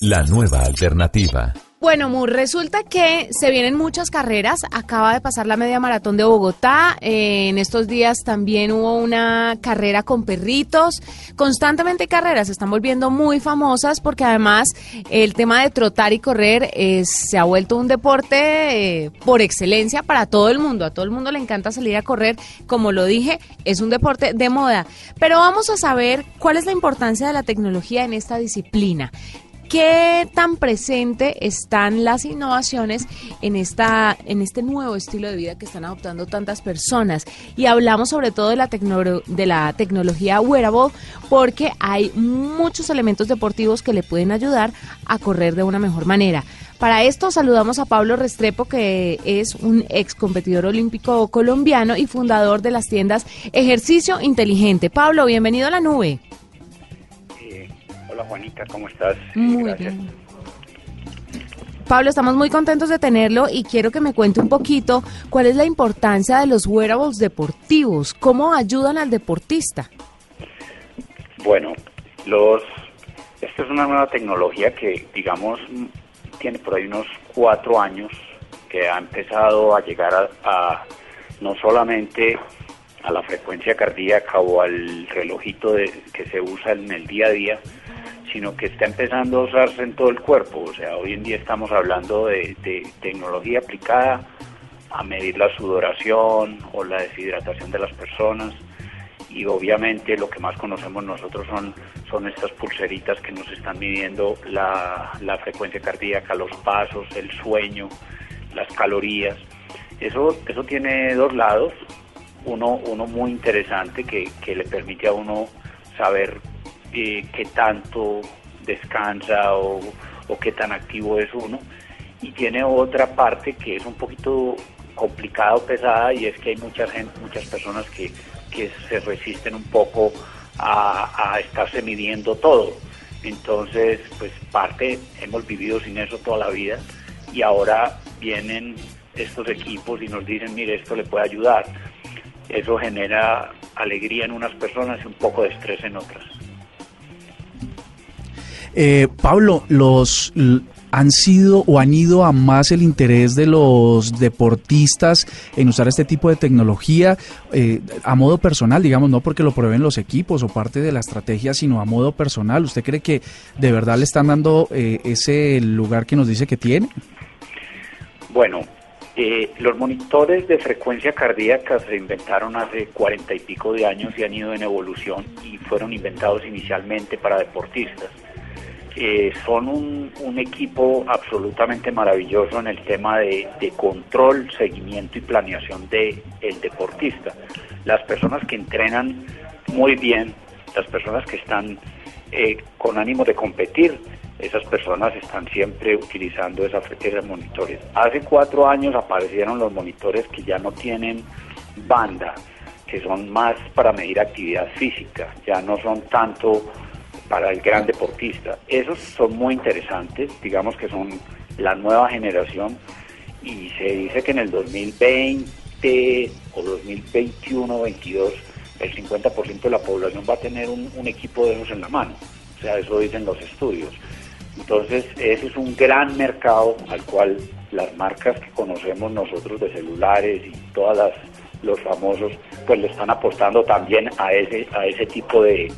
La nueva alternativa. Bueno, Mur, resulta que se vienen muchas carreras. Acaba de pasar la media maratón de Bogotá. Eh, en estos días también hubo una carrera con perritos. Constantemente carreras se están volviendo muy famosas porque además el tema de trotar y correr eh, se ha vuelto un deporte eh, por excelencia para todo el mundo. A todo el mundo le encanta salir a correr. Como lo dije, es un deporte de moda. Pero vamos a saber cuál es la importancia de la tecnología en esta disciplina. ¿Qué tan presente están las innovaciones en esta en este nuevo estilo de vida que están adoptando tantas personas? Y hablamos sobre todo de la de la tecnología wearable porque hay muchos elementos deportivos que le pueden ayudar a correr de una mejor manera. Para esto saludamos a Pablo Restrepo, que es un ex competidor olímpico colombiano y fundador de las tiendas Ejercicio Inteligente. Pablo, bienvenido a la nube. Hola Juanita, ¿cómo estás? Muy Gracias. bien. Pablo, estamos muy contentos de tenerlo y quiero que me cuente un poquito cuál es la importancia de los wearables deportivos, cómo ayudan al deportista. Bueno, los esta es una nueva tecnología que, digamos, tiene por ahí unos cuatro años que ha empezado a llegar a, no solamente a la frecuencia cardíaca o al relojito de, que se usa en el día a día, sino que está empezando a usarse en todo el cuerpo. O sea, hoy en día estamos hablando de, tecnología aplicada a medir la sudoración o la deshidratación de las personas y obviamente lo que más conocemos nosotros son, son estas pulseritas que nos están midiendo la, frecuencia cardíaca, los pasos, el sueño, las calorías. Eso, eso tiene dos lados, uno, uno muy interesante que, que le permite a uno saber eh, qué tanto descansa o, qué tan activo es uno. Y tiene otra parte que es un poquito complicada o pesada y es que hay mucha gente, muchas personas que, se resisten un poco a, a estarse midiendo todo. Entonces, pues parte, hemos vivido sin eso toda la vida y ahora vienen estos equipos y nos dicen, mire, esto le puede ayudar. Eso genera alegría en unas personas y un poco de estrés en otras. Eh, Pablo, los han sido o han ido a más el interés de los deportistas en usar este tipo de tecnología eh, a modo personal, digamos, no porque lo prueben los equipos o parte de la estrategia, sino a modo personal. ¿Usted cree que de verdad le están dando eh, ese lugar que nos dice que tiene? Bueno, los monitores de frecuencia cardíaca se inventaron hace cuarenta y pico de años y han ido en evolución y fueron inventados inicialmente para deportistas eh, son un, equipo absolutamente maravilloso en el tema de, control, seguimiento y planeación del el deportista. Las personas que entrenan muy bien, las personas que están eh, con ánimo de competir, esas personas están siempre utilizando esa, esos monitores. Hace cuatro años aparecieron los monitores que ya no tienen banda, que son más para medir actividad física, ya no son tanto para el gran deportista. Esos son muy interesantes, digamos que son la nueva generación y se dice que en el 2020 o 2021 22 el 50% de la población va a tener un, equipo de esos en la mano. O sea, eso dicen los estudios. Entonces, ese es un gran mercado al cual las marcas que conocemos nosotros de celulares y todas los famosos, pues le están apostando también a ese, a ese tipo de,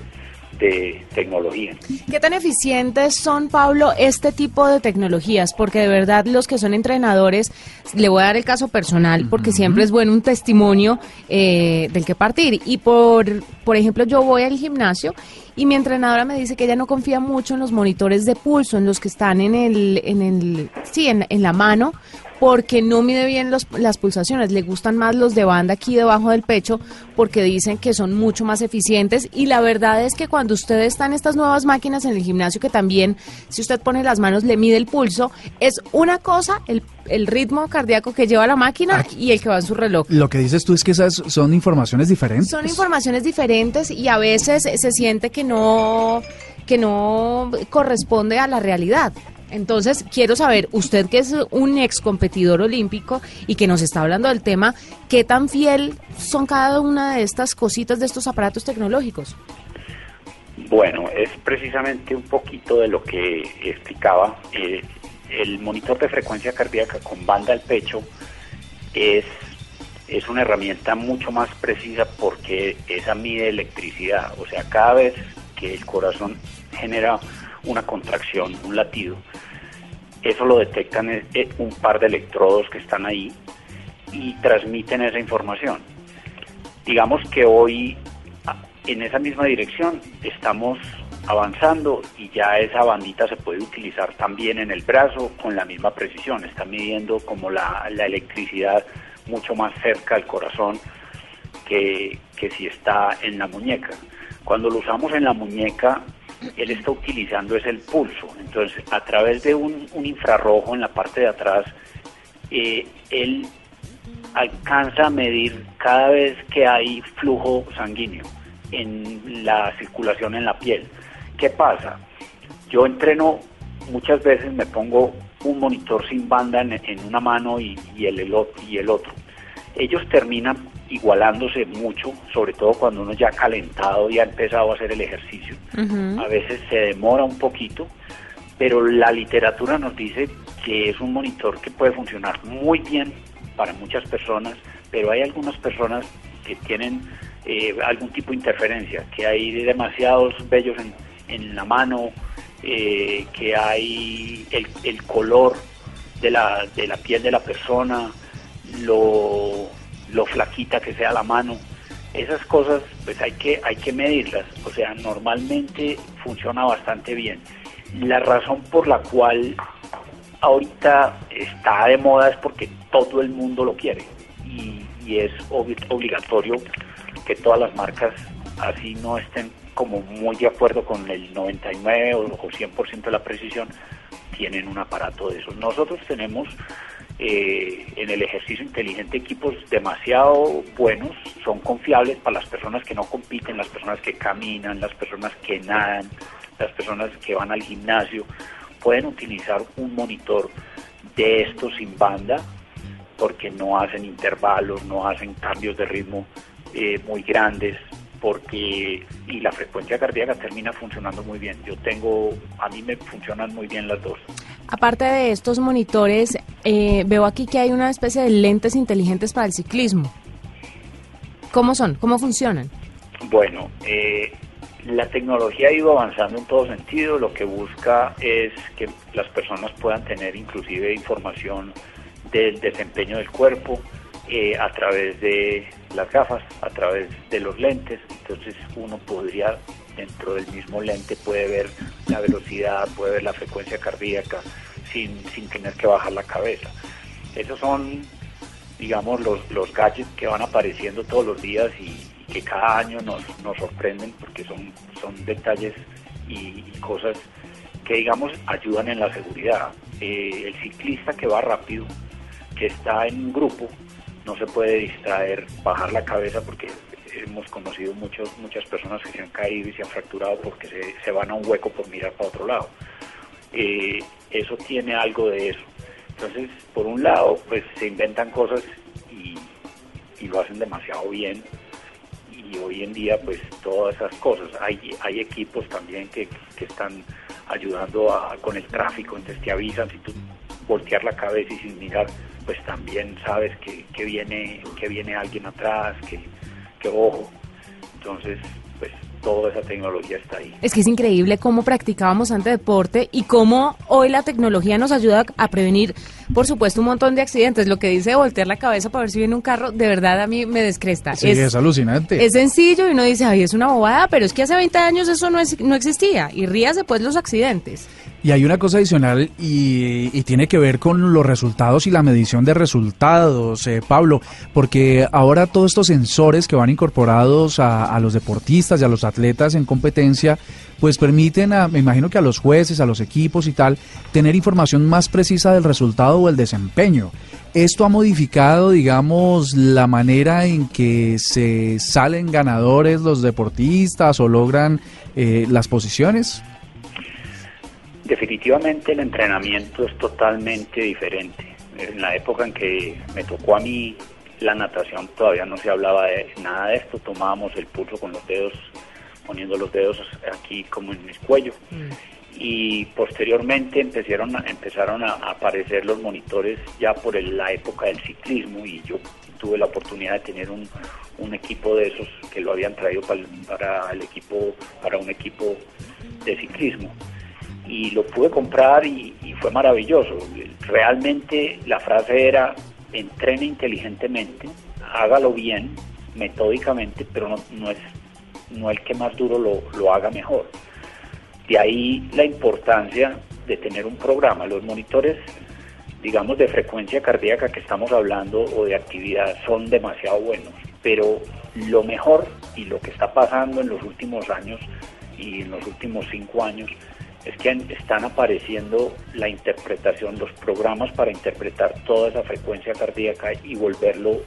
de tecnología. ¿Qué tan eficientes son, Pablo, este tipo de tecnologías? Porque de verdad los que son entrenadores, le voy a dar el caso personal, porque siempre es bueno un testimonio eh, del que partir. Y por, por ejemplo, yo voy al gimnasio y mi entrenadora me dice que ella no confía mucho en los monitores de pulso, en los que están en el, en el, sí, en, en la mano, porque no mide bien los- las pulsaciones. Le gustan más los de banda aquí debajo del pecho porque dicen que son mucho más eficientes. Y la verdad es que cuando usted está en estas nuevas máquinas en el gimnasio, que también si usted pone las manos le mide el pulso, es una cosa el, el ritmo cardíaco que lleva la máquina y el que va en su reloj. Lo que dices tú es que esas son informaciones diferentes. Son informaciones diferentes y a veces se siente que no que no corresponde a la realidad. Entonces, quiero saber, usted que es un ex competidor olímpico y que nos está hablando del tema, ¿qué tan fiel son cada una de estas cositas, de estos aparatos tecnológicos? Bueno, es precisamente un poquito de lo que explicaba. Eh, el monitor de frecuencia cardíaca con banda al pecho es, es una herramienta mucho más precisa porque esa mide electricidad. O sea, cada vez que el corazón genera una contracción, un latido, eso lo detectan eh, un par de electrodos que están ahí y transmiten esa información. Digamos que hoy en esa misma dirección estamos avanzando y ya esa bandita se puede utilizar también en el brazo con la misma precisión. Está midiendo como la, la electricidad mucho más cerca del corazón que, que si está en la muñeca. Cuando lo usamos en la muñeca, él está utilizando es el pulso. Entonces, a través de un, infrarrojo en la parte de atrás, eh, él alcanza a medir cada vez que hay flujo sanguíneo en la circulación en la piel. ¿Qué pasa? Yo entreno muchas veces, me pongo un monitor sin banda en, en una mano y, el, el y el otro. Ellos terminan igualándose mucho, sobre todo cuando uno ya ha calentado y ha empezado a hacer el ejercicio. A veces se demora un poquito, pero la literatura nos dice que es un monitor que puede funcionar muy bien para muchas personas, pero hay algunas personas que tienen eh, algún tipo de interferencia, que hay demasiados vellos en, en la mano, eh, que hay el, el color de la, de la piel de la persona, lo, lo flaquita que sea la mano. Esas cosas pues hay que, hay que medirlas, o sea, normalmente funciona bastante bien. La razón por la cual ahorita está de moda es porque todo el mundo lo quiere y, es obli- obligatorio que todas las marcas así no estén como muy de acuerdo con el 99 o, o 100% de la precisión tienen un aparato de esos. Nosotros tenemos eh, en el ejercicio inteligente equipos demasiado buenos, son confiables para las personas que no compiten, las personas que caminan, las personas que nadan, las personas que van al gimnasio, pueden utilizar un monitor de estos sin banda porque no hacen intervalos, no hacen cambios de ritmo eh, muy grandes, porque y la frecuencia cardíaca termina funcionando muy bien. Yo tengo, a mí me funcionan muy bien las dos. Aparte de estos monitores, eh, veo aquí que hay una especie de lentes inteligentes para el ciclismo. ¿Cómo son? ¿Cómo funcionan? Bueno, eh, la tecnología ha ido avanzando en todo sentido. Lo que busca es que las personas puedan tener inclusive información del desempeño del cuerpo eh, a través de las gafas, a través de los lentes. Entonces uno podría dentro del mismo lente puede ver la velocidad, puede ver la frecuencia cardíaca sin, sin tener que bajar la cabeza. Esos son digamos, los, los gadgets que van apareciendo todos los días y, que cada año nos, nos sorprenden porque son, son detalles y, y cosas que, digamos, ayudan en la seguridad. Eh, el ciclista que va rápido, que está en un grupo, no se puede distraer, bajar la cabeza porque hemos conocido muchos, muchas personas que se han caído y se han fracturado porque se, se van a un hueco por mirar para otro lado. Eh, eso tiene algo de eso. Entonces, por un lado, pues se inventan cosas y, lo hacen demasiado bien. Y hoy en día, pues todas esas cosas. Hay, hay equipos también que, que están ayudando a- con el tráfico, entonces te avisan si tú voltear la cabeza y sin mirar, pues también sabes que, que viene que viene alguien atrás, que, que ojo. Entonces, pues toda esa tecnología está ahí. Es que es increíble cómo practicábamos antes deporte y cómo hoy la tecnología nos ayuda a prevenir, por supuesto, un montón de accidentes. Lo que dice voltear la cabeza para ver si viene un carro, de verdad a mí me descresta. Sí, es, alucinante. es sencillo y uno dice, ay, es una bobada, pero es que hace 20 años eso no, es- no existía. Y ríase pues los accidentes. Y hay una cosa adicional y, tiene que ver con los resultados y la medición de resultados, eh, Pablo, porque ahora todos estos sensores que van incorporados a, a los deportistas y a los atletas en competencia, pues permiten, a, me imagino que a los jueces, a los equipos y tal, tener información más precisa del resultado o el desempeño. ¿Esto ha modificado, digamos, la manera en que se salen ganadores los deportistas o logran eh, las posiciones? Definitivamente el entrenamiento es totalmente diferente. En la época en que me tocó a mí la natación todavía no se hablaba de nada de esto, tomábamos el pulso con los dedos, poniendo los dedos aquí como en el cuello. Y posteriormente empezaron a, empezaron a aparecer los monitores ya por el- la época del ciclismo y yo tuve la oportunidad de tener un, un equipo de esos que lo habían traído para el equipo, para un equipo de ciclismo y lo pude comprar y, fue maravilloso. Realmente la frase era, entrene inteligentemente, hágalo bien, metódicamente, pero no, no es no el que más duro lo, lo haga mejor. De ahí la importancia de tener un programa. Los monitores, digamos, de frecuencia cardíaca que estamos hablando o de actividad son demasiado buenos, pero lo mejor y lo que está pasando en los últimos años y en los últimos cinco años es que están apareciendo la interpretación, los programas para interpretar toda esa frecuencia cardíaca y volverlo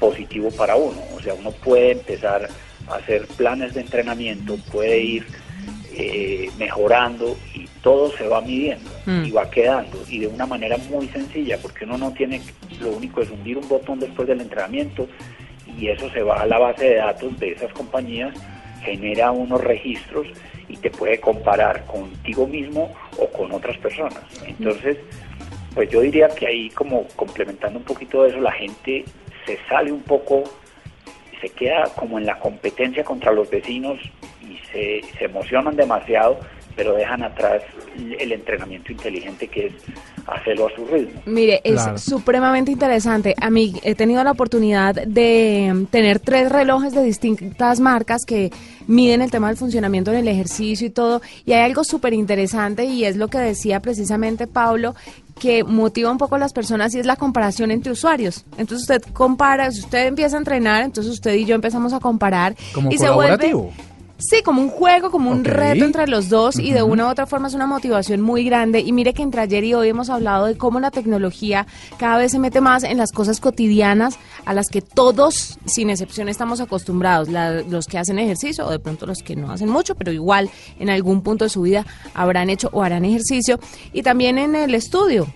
positivo para uno. O sea, uno puede empezar a hacer planes de entrenamiento, puede ir eh, mejorando y todo se va midiendo Mm. y va quedando y de una manera muy sencilla porque uno no tiene, lo único es hundir un botón después del entrenamiento y eso se va a la base de datos de esas compañías, genera unos registros y te puede comparar contigo mismo o con otras personas. Entonces, pues yo diría que ahí como complementando un poquito de eso, la gente se sale un poco, se queda como en la competencia contra los vecinos y se, se emocionan demasiado, pero dejan atrás el entrenamiento inteligente que es hacerlo a su ritmo. Mire, es Claro. supremamente interesante. A mí he tenido la oportunidad de mm, tener tres relojes de distintas marcas que miden el tema del funcionamiento en el ejercicio y todo. Y hay algo súper interesante y es lo que decía precisamente Pablo que motiva un poco a las personas y es la comparación entre usuarios. Entonces usted compara, si usted empieza a entrenar, entonces usted y yo empezamos a comparar Como y se vuelve. Sí, como un juego, como un reto entre los dos y de una u otra forma es una motivación muy grande. Y mire que entre ayer y hoy hemos hablado de cómo la tecnología cada vez se mete más en las cosas cotidianas a las que todos, sin excepción, estamos acostumbrados. La- los que hacen ejercicio o de pronto los que no hacen mucho, pero igual en algún punto de su vida habrán hecho o harán ejercicio. Y también en el estudio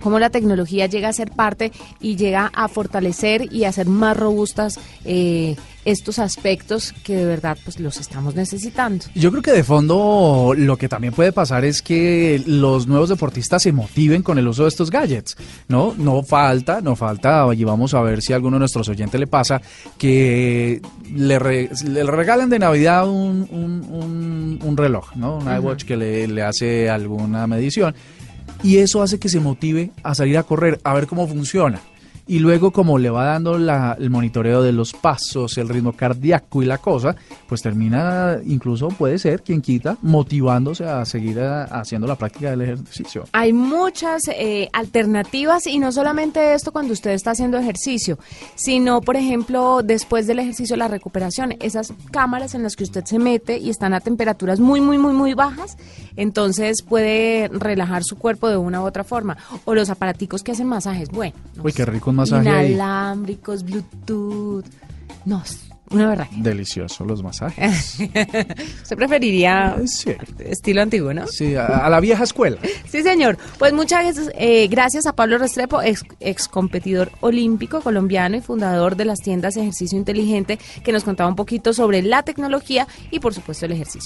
cómo la tecnología llega a ser parte y llega a fortalecer y a hacer más robustas eh, estos aspectos que de verdad pues los estamos necesitando. Yo creo que de fondo lo que también puede pasar es que los nuevos deportistas se motiven con el uso de estos gadgets, ¿no? No falta, no falta, y vamos a ver si a alguno de nuestros oyentes le pasa, que le, re- le regalan de Navidad un, un- un- un reloj, ¿no? Un iWatch que le, le hace alguna medición. Y eso hace que se motive a salir a correr, a ver cómo funciona. Y luego, como le va dando la- el monitoreo de los pasos, el ritmo cardíaco y la cosa, pues termina, incluso puede ser, quien quita, motivándose a seguir a- haciendo la práctica del ejercicio. Hay muchas eh, alternativas y no solamente esto cuando usted está haciendo ejercicio, sino, por ejemplo, después del ejercicio, la recuperación. Esas cámaras en las que usted se mete y están a temperaturas muy, muy, muy, muy bajas, entonces puede relajar su cuerpo de una u otra forma. O los aparaticos que hacen masajes. Bueno, no Uy, qué rico masaje ahí. Inalámbricos, Bluetooth. No, una verdad. Delicioso los masajes. ¿Usted preferiría sí, estilo antiguo, no? sí, a, a la vieja escuela. Sí, señor. Pues muchas gracias, eh, gracias a Pablo Restrepo, ex, ex competidor olímpico colombiano y fundador de las tiendas Ejercicio Inteligente, que nos contaba un poquito sobre la tecnología y, por supuesto, el ejercicio.